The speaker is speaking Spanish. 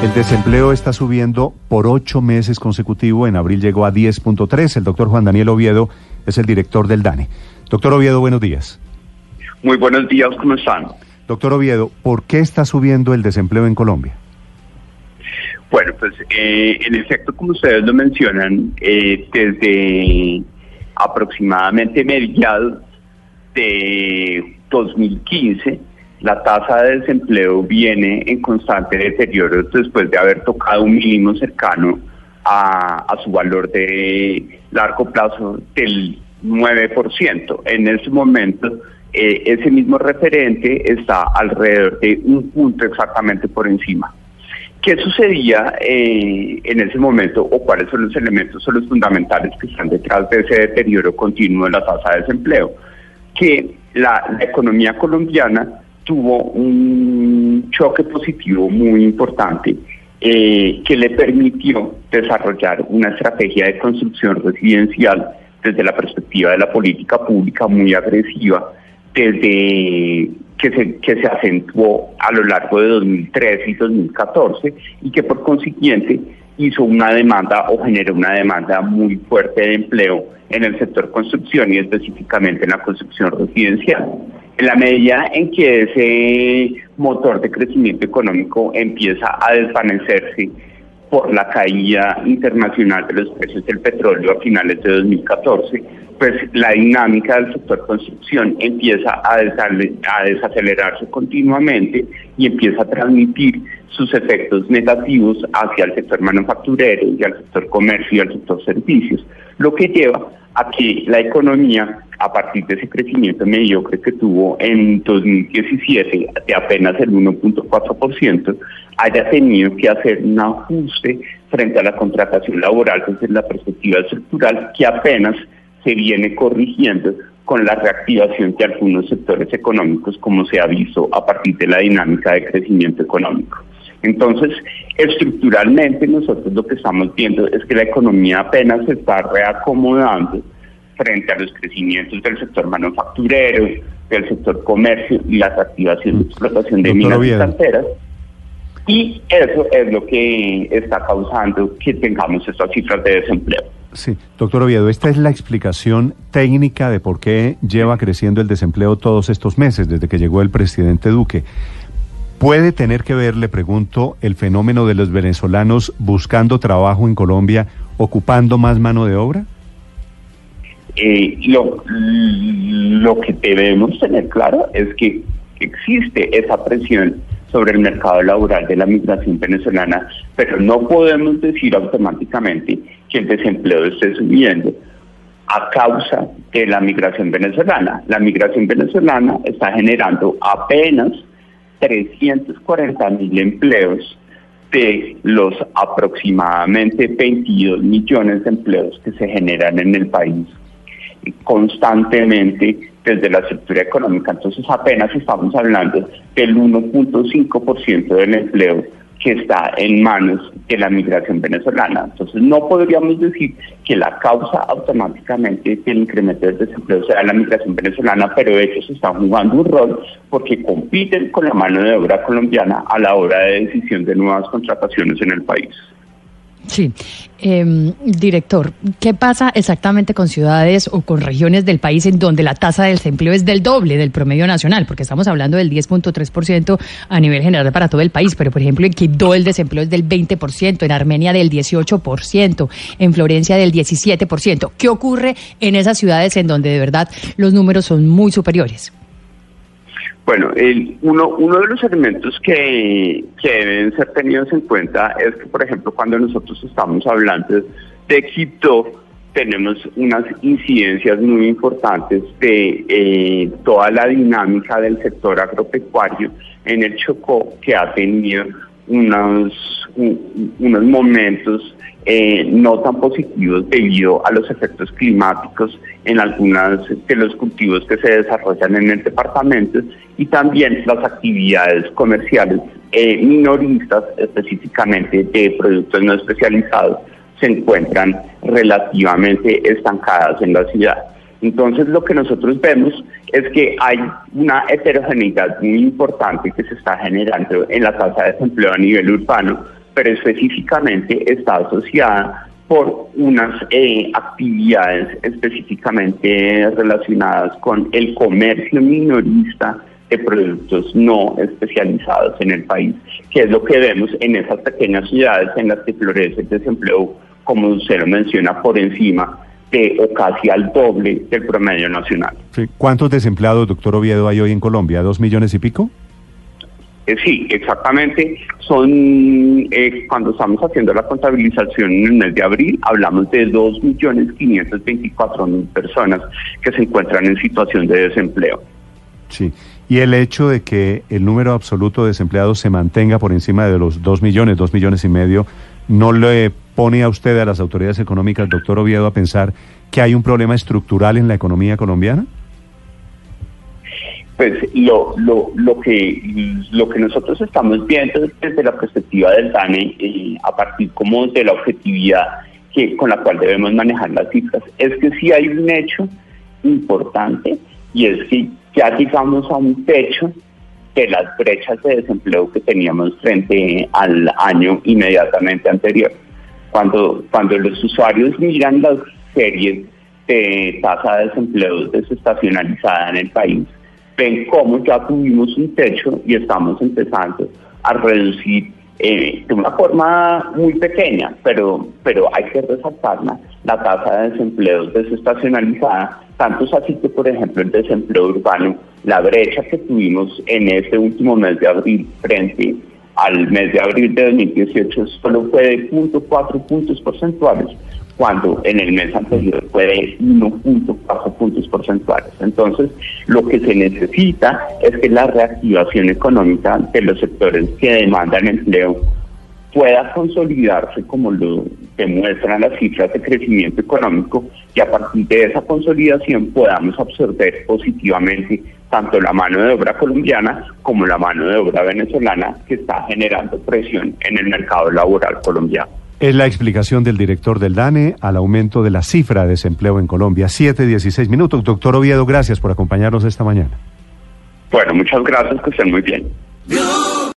El desempleo está subiendo por ocho meses consecutivos. En abril llegó a 10.3. El doctor Juan Daniel Oviedo es el director del DANE. Doctor Oviedo, buenos días. Muy buenos días, ¿cómo están? Doctor Oviedo, ¿por qué está subiendo el desempleo en Colombia? Bueno, pues eh, en efecto, como ustedes lo mencionan, eh, desde aproximadamente mediados de 2015, la tasa de desempleo viene en constante deterioro después de haber tocado un mínimo cercano a, su valor de largo plazo del 9%. En ese momento, eh, ese mismo referente está alrededor de un punto exactamente por encima. ¿Qué sucedía eh, en ese momento o cuáles son los elementos o los fundamentales que están detrás de ese deterioro continuo de la tasa de desempleo? Que la economía colombiana tuvo un choque positivo muy importante eh, que le permitió desarrollar una estrategia de construcción residencial desde la perspectiva de la política pública muy agresiva, desde que se, que se acentuó a lo largo de 2013 y 2014 y que por consiguiente hizo una demanda o generó una demanda muy fuerte de empleo en el sector construcción y específicamente en la construcción residencial. En la medida en que ese motor de crecimiento económico empieza a desvanecerse por la caída internacional de los precios del petróleo a finales de 2014, pues la dinámica del sector construcción empieza a, a desacelerarse continuamente y empieza a transmitir sus efectos negativos hacia el sector manufacturero y al sector comercio y al sector servicios, lo que lleva a que la economía, a partir de ese crecimiento mediocre que tuvo en 2017 de apenas el 1.4%, haya tenido que hacer un ajuste frente a la contratación laboral desde la perspectiva estructural que apenas se viene corrigiendo con la reactivación de algunos sectores económicos como se ha a partir de la dinámica de crecimiento económico. Entonces, estructuralmente nosotros lo que estamos viendo es que la economía apenas se está reacomodando frente a los crecimientos del sector manufacturero, del sector comercio y la activación de explotación de minas y. Y eso es lo que está causando que tengamos estas cifras de desempleo. Sí, doctor Oviedo, esta es la explicación técnica de por qué lleva creciendo el desempleo todos estos meses, desde que llegó el presidente Duque. ¿Puede tener que ver, le pregunto, el fenómeno de los venezolanos buscando trabajo en Colombia, ocupando más mano de obra? Eh, lo, lo que debemos tener claro es que existe esa presión sobre el mercado laboral de la migración venezolana, pero no podemos decir automáticamente que el desempleo esté subiendo a causa de la migración venezolana. La migración venezolana está generando apenas 340 mil empleos de los aproximadamente 22 millones de empleos que se generan en el país constantemente desde la estructura económica. Entonces apenas estamos hablando del 1.5% del empleo que está en manos de la migración venezolana. Entonces no podríamos decir que la causa automáticamente del incremento del desempleo sea la migración venezolana, pero ellos están jugando un rol porque compiten con la mano de obra colombiana a la hora de decisión de nuevas contrataciones en el país. Sí, em, director, ¿qué pasa exactamente con ciudades o con regiones del país en donde la tasa de desempleo es del doble del promedio nacional? Porque estamos hablando del 10.3% a nivel general para todo el país, pero por ejemplo en Quibdó el desempleo es del 20%, en Armenia del 18%, en Florencia del 17%. ¿Qué ocurre en esas ciudades en donde de verdad los números son muy superiores? Bueno, el, uno, uno de los elementos que, deben ser tenidos en cuenta es que, por ejemplo, cuando nosotros estamos hablando de Egipto, tenemos unas incidencias muy importantes de eh, toda la dinámica del sector agropecuario en el Chocó, que ha tenido unos, unos momentos eh, no tan positivos debido a los efectos climáticos en algunos de los cultivos que se desarrollan en el departamento y también las actividades comerciales eh, minoristas, específicamente de productos no especializados, se encuentran relativamente estancadas en la ciudad. Entonces lo que nosotros vemos es que hay una heterogeneidad muy importante que se está generando en la tasa de desempleo a nivel urbano, pero específicamente está asociada por unas eh, actividades específicamente relacionadas con el comercio minorista de productos no especializados en el país, que es lo que vemos en esas pequeñas ciudades en las que florece el desempleo, como usted lo menciona, por encima de o casi al doble del promedio nacional. ¿Cuántos desempleados, doctor Oviedo, hay hoy en Colombia? ¿Dos millones y pico? Eh, sí, exactamente. Son, eh, cuando estamos haciendo la contabilización en el mes de abril, hablamos de 2.524.000 personas que se encuentran en situación de desempleo. Sí, y el hecho de que el número absoluto de desempleados se mantenga por encima de los 2 millones, 2 millones y medio, ¿no le pone a usted, a las autoridades económicas, doctor Oviedo, a pensar que hay un problema estructural en la economía colombiana? Pues lo, lo, lo, que, lo que nosotros estamos viendo desde la perspectiva del DANE, eh, a partir como de la objetividad que, con la cual debemos manejar las cifras, es que sí hay un hecho importante y es que ya llegamos a un techo de las brechas de desempleo que teníamos frente al año inmediatamente anterior. Cuando, cuando los usuarios miran las series de tasa de desempleo desestacionalizada en el país, ven cómo ya tuvimos un techo y estamos empezando a reducir eh, de una forma muy pequeña, pero, pero hay que resaltarla, la tasa de desempleo desestacionalizada, tanto es así que, por ejemplo, el desempleo urbano, la brecha que tuvimos en este último mes de abril frente al mes de abril de 2018 solo fue de 0.4 puntos porcentuales, cuando en el mes anterior fue de 1.4 puntos porcentuales. Entonces, lo que se necesita es que la reactivación económica de los sectores que demandan empleo pueda consolidarse como lo demuestran las cifras de crecimiento económico y a partir de esa consolidación podamos absorber positivamente tanto la mano de obra colombiana como la mano de obra venezolana que está generando presión en el mercado laboral colombiano. Es la explicación del director del DANE al aumento de la cifra de desempleo en Colombia. 7, minutos. Doctor Oviedo, gracias por acompañarnos esta mañana. Bueno, muchas gracias, que estén muy bien.